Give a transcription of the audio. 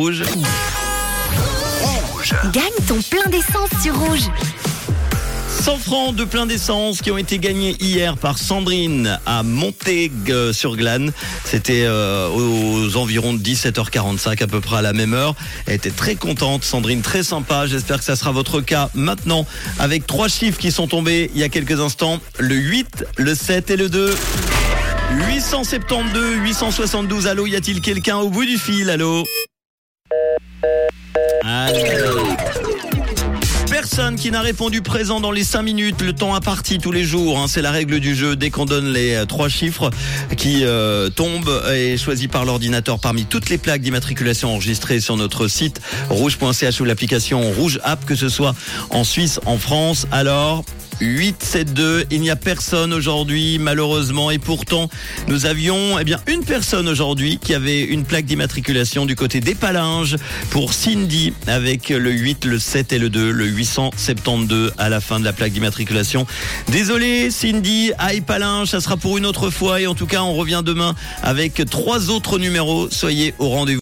Rouge. Gagne ton plein d'essence sur Rouge. 100 francs de plein d'essence qui ont été gagnés hier par Sandrine à Montaigue-sur-Glane. C'était euh, aux environs de 17h45 à peu près à la même heure. Elle était très contente, Sandrine, très sympa. J'espère que ça sera votre cas maintenant avec trois chiffres qui sont tombés il y a quelques instants. Le 8, le 7 et le 2. 872, 872. Allô, y a-t-il quelqu'un au bout du fil? Allô? Qui n'a répondu présent dans les 5 minutes, le temps imparti tous les jours, hein, c'est la règle du jeu. Dès qu'on donne les euh, trois chiffres qui euh, tombent et choisis par l'ordinateur parmi toutes les plaques d'immatriculation enregistrées sur notre site rouge.ch ou l'application Rouge App, que ce soit en Suisse, en France. Alors, 872. Il n'y a personne aujourd'hui, malheureusement. Et pourtant, nous avions eh bien une personne aujourd'hui qui avait une plaque d'immatriculation du côté des Palinges pour Cindy avec le 8, le 7 et le 2, le 872 à la fin de la plaque d'immatriculation. Désolé, Cindy, aïe Palinges, ça sera pour une autre fois. Et en tout cas, on revient demain avec trois autres numéros. Soyez au rendez-vous.